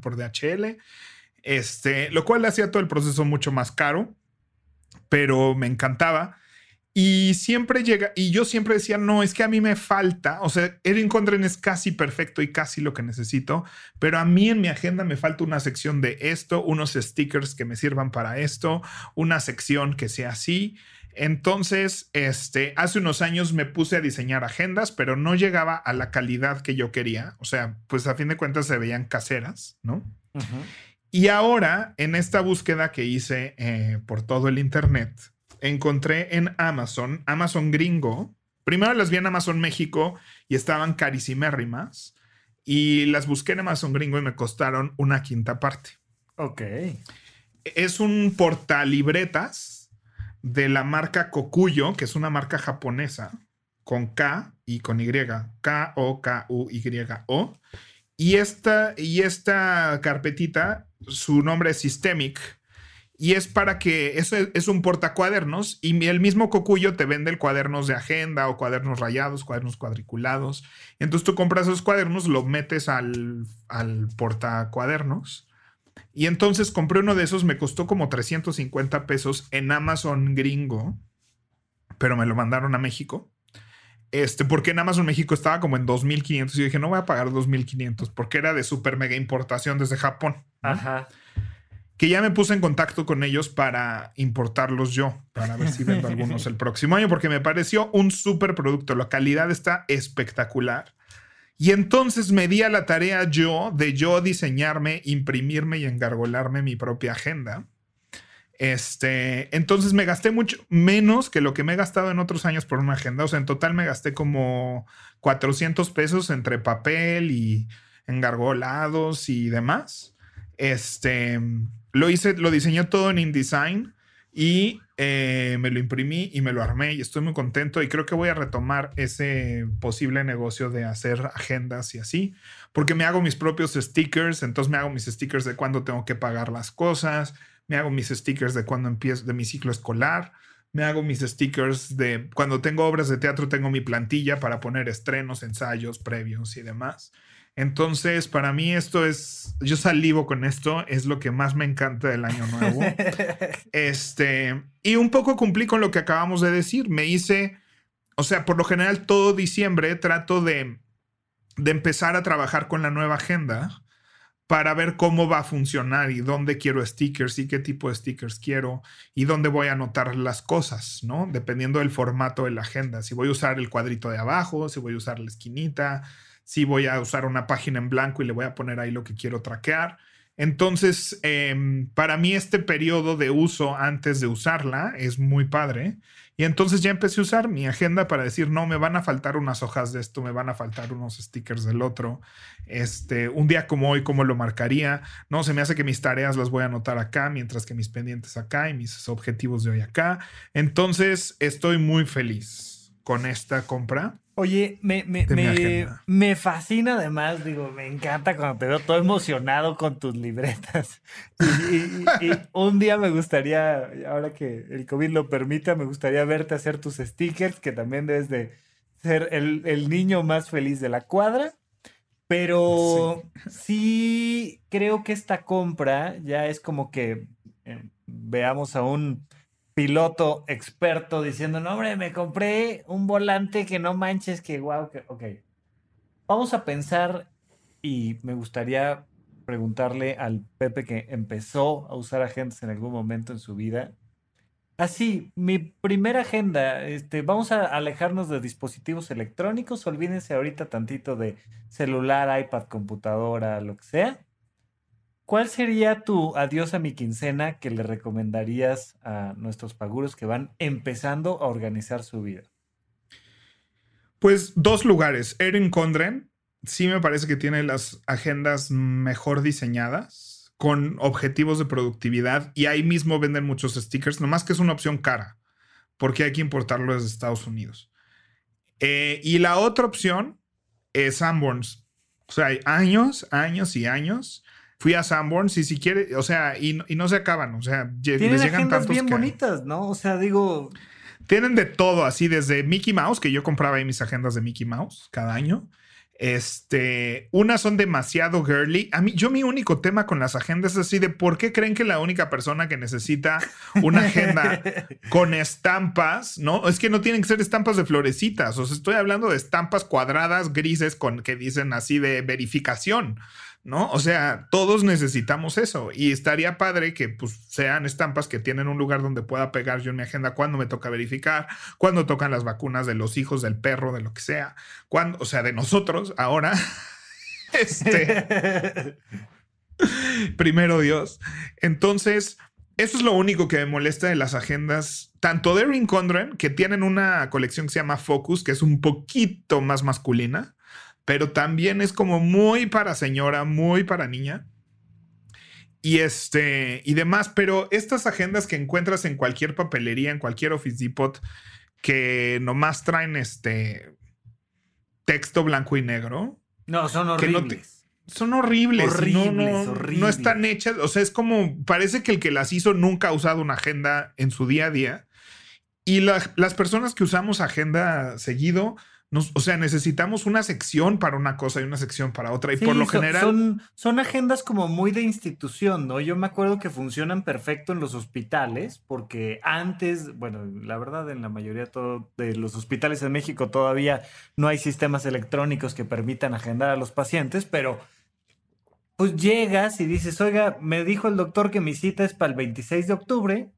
por DHL, este, lo cual hacía todo el proceso mucho más caro, pero me encantaba. Y siempre llega, y yo siempre decía, no, es que a mí me falta, o sea, Erin Condren es casi perfecto y casi lo que necesito, pero a mí en mi agenda me falta una sección de esto, unos stickers que me sirvan para esto, una sección que sea así. Entonces, este, hace unos años me puse a diseñar agendas, pero no llegaba a la calidad que yo quería. O sea, pues a fin de cuentas se veían caseras, ¿no? Y ahora, en esta búsqueda que hice eh, por todo el Internet, encontré en Amazon, Amazon gringo. Primero las vi en Amazon México y estaban carísimérrimas. Y las busqué en Amazon gringo y me costaron una quinta parte. Ok. Es un portalibretas de la marca Kokuyo, que es una marca japonesa, con K y con Y, K-O-K-U-Y-O. Y esta, y esta carpetita, su nombre es Systemic, y es para que, eso es, un portacuadernos, y el mismo Kokuyo te vende el cuadernos de agenda o cuadernos rayados, cuadernos cuadriculados. Entonces tú compras esos cuadernos, lo metes al, al portacuadernos y entonces compré uno de esos, me costó como 350 pesos en Amazon gringo, pero me lo mandaron a México. Este, porque en Amazon México estaba como en 2500 y dije, no voy a pagar 2500 porque era de super mega importación desde Japón. Ajá. Que ya me puse en contacto con ellos para importarlos yo, para ver si vendo algunos el próximo año, porque me pareció un super producto. La calidad está espectacular. Y entonces me di a la tarea yo de yo diseñarme, imprimirme y engargolarme mi propia agenda. Este, entonces me gasté mucho menos que lo que me he gastado en otros años por una agenda. O sea, en total me gasté como 400 pesos entre papel y engargolados y demás. Este, lo hice, lo diseñé todo en InDesign y eh, me lo imprimí y me lo armé y estoy muy contento y creo que voy a retomar ese posible negocio de hacer agendas y así, porque me hago mis propios stickers, entonces me hago mis stickers de cuándo tengo que pagar las cosas, me hago mis stickers de cuándo empiezo de mi ciclo escolar, me hago mis stickers de cuando tengo obras de teatro, tengo mi plantilla para poner estrenos, ensayos previos y demás. Entonces, para mí esto es, yo salivo con esto, es lo que más me encanta del año nuevo. este, y un poco cumplí con lo que acabamos de decir. Me hice, o sea, por lo general todo diciembre trato de, de empezar a trabajar con la nueva agenda para ver cómo va a funcionar y dónde quiero stickers y qué tipo de stickers quiero y dónde voy a anotar las cosas, ¿no? Dependiendo del formato de la agenda. Si voy a usar el cuadrito de abajo, si voy a usar la esquinita, si voy a usar una página en blanco y le voy a poner ahí lo que quiero traquear. Entonces, em, para mí este periodo de uso antes de usarla es muy padre. Y entonces ya empecé a usar mi agenda para decir, no, me van a faltar unas hojas de esto, me van a faltar unos stickers del otro. Este, un día como hoy, ¿cómo lo marcaría? No, se me hace que mis tareas las voy a anotar acá, mientras que mis pendientes acá y mis objetivos de hoy acá. Entonces, estoy muy feliz con esta compra. Oye, me, me, me, me, fascina además, digo, me encanta cuando te veo todo emocionado con tus libretas. Y, un día me gustaría, ahora que el COVID lo permita, me gustaría verte hacer tus stickers, que también debes de ser el, el niño más feliz de la cuadra. Pero sí. creo que esta compra ya es como que eh, veamos a un piloto experto diciendo, no, hombre, me compré un volante que no manches, que guau, que, ok. Vamos a pensar y me gustaría preguntarle al Pepe que empezó a usar agendas en algún momento en su vida. Así, mi primera agenda, este, vamos a alejarnos de dispositivos electrónicos, olvídense ahorita tantito de celular, iPad, computadora, lo que sea. ¿Cuál sería tu adiós a mi quincena que le recomendarías a nuestros paguros que van empezando a organizar su vida? Pues dos lugares. Erin Condren sí me parece que tiene las agendas mejor diseñadas, con objetivos de productividad, y ahí mismo venden muchos stickers, nomás que es una opción cara, porque hay que importarlo desde Estados Unidos. Eh, y la otra opción es Sanborns. O sea, hay años, años y años fui a Sanborns y si quiere, o sea, y, y no se acaban, o sea, Tienen les llegan tantos bien bonitas, ¿no? O sea, digo... Tienen de todo, así desde Mickey Mouse, que yo compraba ahí mis agendas de Mickey Mouse cada año. Este, unas son demasiado girly. A mí, yo mi único tema con las agendas es así de por qué creen que la única persona que necesita una agenda con estampas, no, es que no tienen que ser estampas de florecitas. O sea, estoy hablando de estampas cuadradas grises con que dicen así de verificación. ¿No? O sea, todos necesitamos eso y estaría padre que pues, sean estampas que tienen un lugar donde pueda pegar yo en mi agenda cuando me toca verificar, cuando tocan las vacunas de los hijos, del perro, de lo que sea, cuando, o sea, de nosotros ahora. este. primero Dios. Entonces, eso es lo único que me molesta de las agendas, tanto de Erin Condren, que tienen una colección que se llama Focus, que es un poquito más masculina, pero también es como muy para señora, muy para niña. Y este, y demás, pero estas agendas que encuentras en cualquier papelería, en cualquier Office Depot, que nomás traen este texto blanco y negro. No, son horribles. son horribles. Horribles, no, no, están hechas. O sea, es como, parece que el que las hizo nunca ha usado una agenda en su día a día. Y las personas que usamos agenda seguido, o sea, necesitamos una sección para una cosa y una sección para otra. Y por lo general. Son, son agendas como muy de institución, ¿no? Yo me acuerdo que funcionan perfecto en los hospitales, porque antes, bueno, la verdad, en la mayoría de los hospitales en México todavía no hay sistemas electrónicos que permitan agendar a los pacientes, pero pues llegas y dices, oiga, me dijo el doctor que mi cita es para el 26 de octubre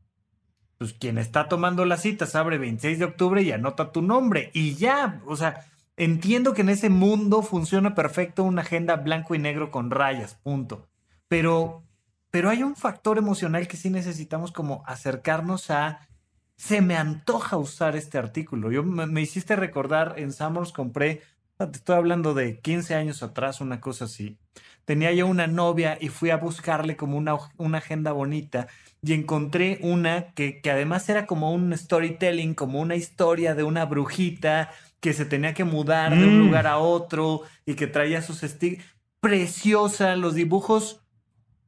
pues quien está tomando las citas abre 26 de octubre y anota tu nombre y ya, o sea, entiendo que en ese mundo funciona perfecto una agenda blanco y negro con rayas, punto. Pero, pero hay un factor emocional que sí necesitamos como acercarnos a, se me antoja usar este artículo. Yo me, hiciste recordar, en Summers compré te estoy hablando de 15 años atrás, una cosa así. Tenía yo una novia y fui a buscarle como una, una agenda bonita y encontré una que, que además era como un storytelling, como una historia de una brujita que se tenía que mudar de un Mm. lugar a otro y que traía sus estigmas. Preciosa, los dibujos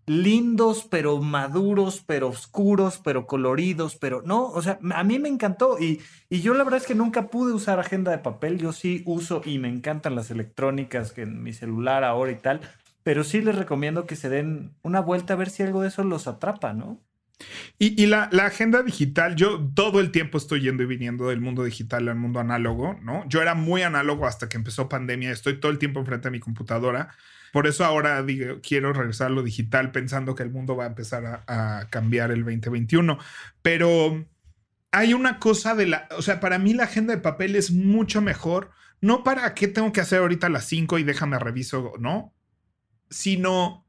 lindos, pero maduros, pero oscuros, pero coloridos, pero no, o sea, a mí me encantó y, y yo la verdad es que nunca pude usar agenda de papel, yo sí uso y me encantan las electrónicas que en mi celular ahora y tal, pero sí les recomiendo que se den una vuelta a ver si algo de eso los atrapa, ¿no? Y, la, agenda digital, yo todo el tiempo estoy yendo y viniendo del mundo digital al mundo análogo, ¿no? Yo era muy análogo hasta que empezó pandemia, estoy todo el tiempo enfrente de mi computadora. Por eso ahora digo, quiero regresar a lo digital pensando que el mundo va a empezar a, a cambiar el 2021. Pero hay una cosa de la, o sea, para mí la agenda de papel es mucho mejor, no para qué tengo que hacer ahorita a las 5 y déjame reviso, ¿no? Sino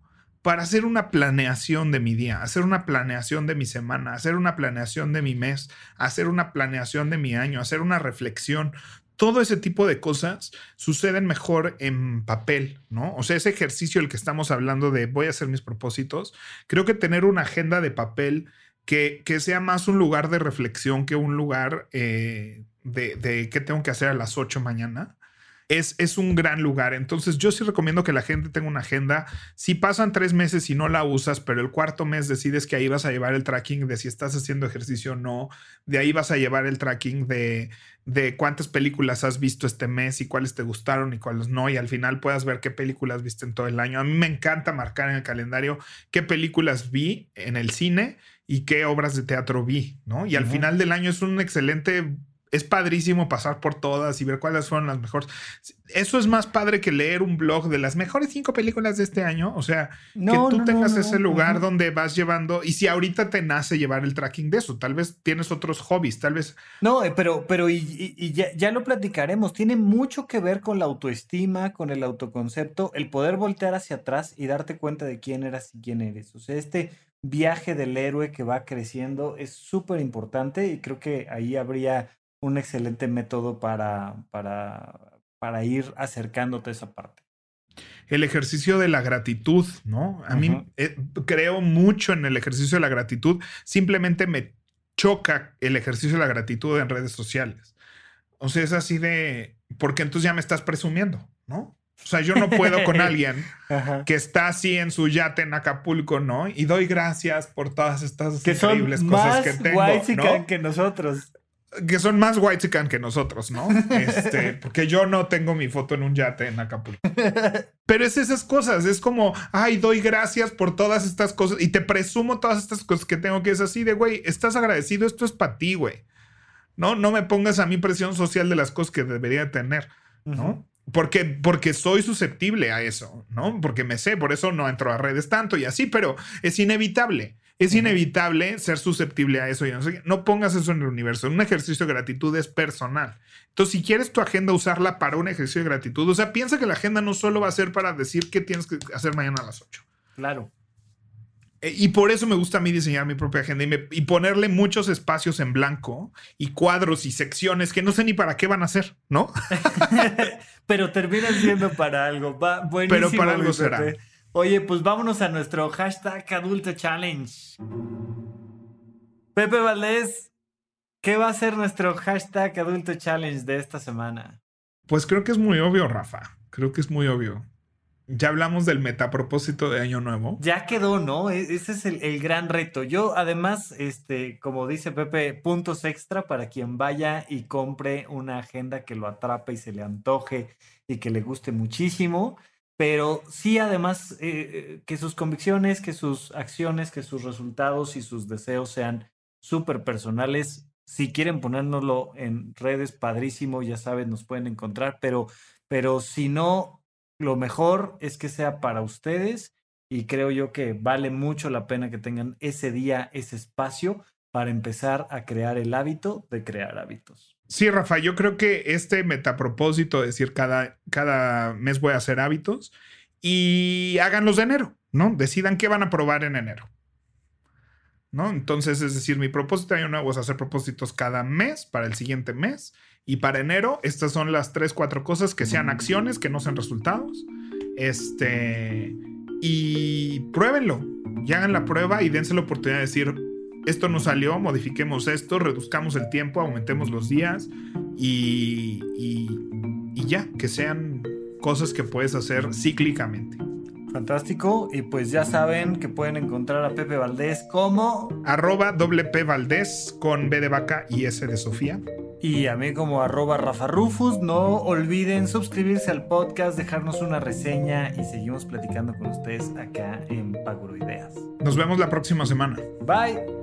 para hacer una planeación de mi día, hacer una planeación de mi semana, hacer una planeación de mi mes, hacer una planeación de mi año, hacer una reflexión. Todo ese tipo de cosas suceden mejor en papel, ¿no? O sea, ese ejercicio el que estamos hablando de voy a hacer mis propósitos, creo que tener una agenda de papel que, que sea más un lugar de reflexión que un lugar eh, de, de qué tengo que hacer a las 8 mañana, es, es, un gran lugar. Entonces yo sí recomiendo que la gente tenga una agenda. Si pasan tres meses y no la usas, pero el cuarto mes decides que ahí vas a llevar el tracking de si estás haciendo ejercicio o no, de ahí vas a llevar el tracking de, de cuántas películas has visto este mes y cuáles te gustaron y cuáles no, y al final puedas ver qué películas viste en todo el año. A mí me encanta marcar en el calendario qué películas vi en el cine y qué obras de teatro vi, ¿no? Y al uh -huh. final del año es un excelente es padrísimo pasar por todas y ver cuáles fueron las mejores. Eso es más padre que leer un blog de las mejores cinco películas de este año. O sea, no, que tú no, tengas no, ese lugar donde vas llevando. Y si ahorita te nace llevar el tracking de eso, tal vez tienes otros hobbies, tal vez. No, eh, pero, pero y, y, y ya, ya, lo platicaremos. Tiene mucho que ver con la autoestima, con el autoconcepto, el poder voltear hacia atrás y darte cuenta de quién eras y quién eres. O sea, este viaje del héroe que va creciendo es súper importante y creo que ahí habría un excelente método para, para, para ir acercándote a esa parte. El ejercicio de la gratitud, ¿no? A uh -huh. mí eh, creo mucho en el ejercicio de la gratitud. Simplemente me choca el ejercicio de la gratitud en redes sociales. O sea, es así de, porque entonces ya me estás presumiendo, ¿no? O sea, yo no puedo con alguien que está así en su yate en Acapulco, ¿no? Y doy gracias por todas estas que increíbles son cosas más que tengo. ¿no? que nosotros que son más white que nosotros, ¿no? Este, porque yo no tengo mi foto en un yate en Acapulco. Pero es esas cosas, es como, ay, doy gracias por todas estas cosas y te presumo todas estas cosas que tengo que es así de, güey, estás agradecido, esto es para ti, güey. No, no me pongas a mí presión social de las cosas que debería tener, ¿no? Uh -huh. Porque, porque soy susceptible a eso, ¿no? Porque me sé, por eso no entro a redes tanto y así, pero es inevitable. Es inevitable ser susceptible a eso. Y no, sé, no pongas eso en el universo. Un ejercicio de gratitud es personal. Entonces, si quieres tu agenda usarla para un ejercicio de gratitud, o sea, piensa que la agenda no solo va a ser para decir qué tienes que hacer mañana a las 8. Claro. Y por eso me gusta a mí diseñar mi propia agenda y, me, y, ponerle muchos espacios en blanco y cuadros y secciones que no sé ni para qué van a ser, ¿no? Pero terminan siendo para algo. Va, buenísimo, Pero para algo será. Oye, pues vámonos a nuestro hashtag Adulto Challenge. Pepe Valdés, ¿qué va a ser nuestro hashtag Adulto Challenge de esta semana? Pues creo que es muy obvio, Rafa. Creo que es muy obvio. Ya hablamos del metapropósito de Año Nuevo. Ya quedó, ¿no? E-, Ese es el, el, gran reto. Yo, además, este, como dice Pepe, puntos extra para quien vaya y compre una agenda que lo atrape y se le antoje y que le guste muchísimo pero sí además eh, que sus convicciones, que sus acciones, que sus resultados y sus deseos sean súper personales. Si quieren ponérnoslo en redes, padrísimo, ya saben, nos pueden encontrar, pero, pero si no, lo mejor es que sea para ustedes y creo yo que vale mucho la pena que tengan ese día, ese espacio para empezar a crear el hábito de crear hábitos. Sí, Rafa, yo creo que este metapropósito, es decir, cada, cada mes voy a hacer hábitos y háganlos de enero, ¿no? Decidan qué van a probar en enero. ¿no? Entonces, es decir, mi propósito de año nuevo es hacer propósitos cada mes para el siguiente mes. Y para enero, estas son las tres, cuatro cosas que sean acciones, que no sean resultados. Este. Y pruébenlo. Y hagan la prueba y dense la oportunidad de decir: Esto no salió, modifiquemos esto, reduzcamos el tiempo, aumentemos los días. Y, y, y ya, que sean cosas que puedes hacer cíclicamente. Fantástico. Y pues ya saben que pueden encontrar a Pepe Valdés como. Arroba doble P Valdés con B de vaca y S de Sofía. Y a mí como arroba Rafa Rufus. No olviden suscribirse al podcast, dejarnos una reseña y seguimos platicando con ustedes acá en Paguro Ideas. Nos vemos la próxima semana. Bye.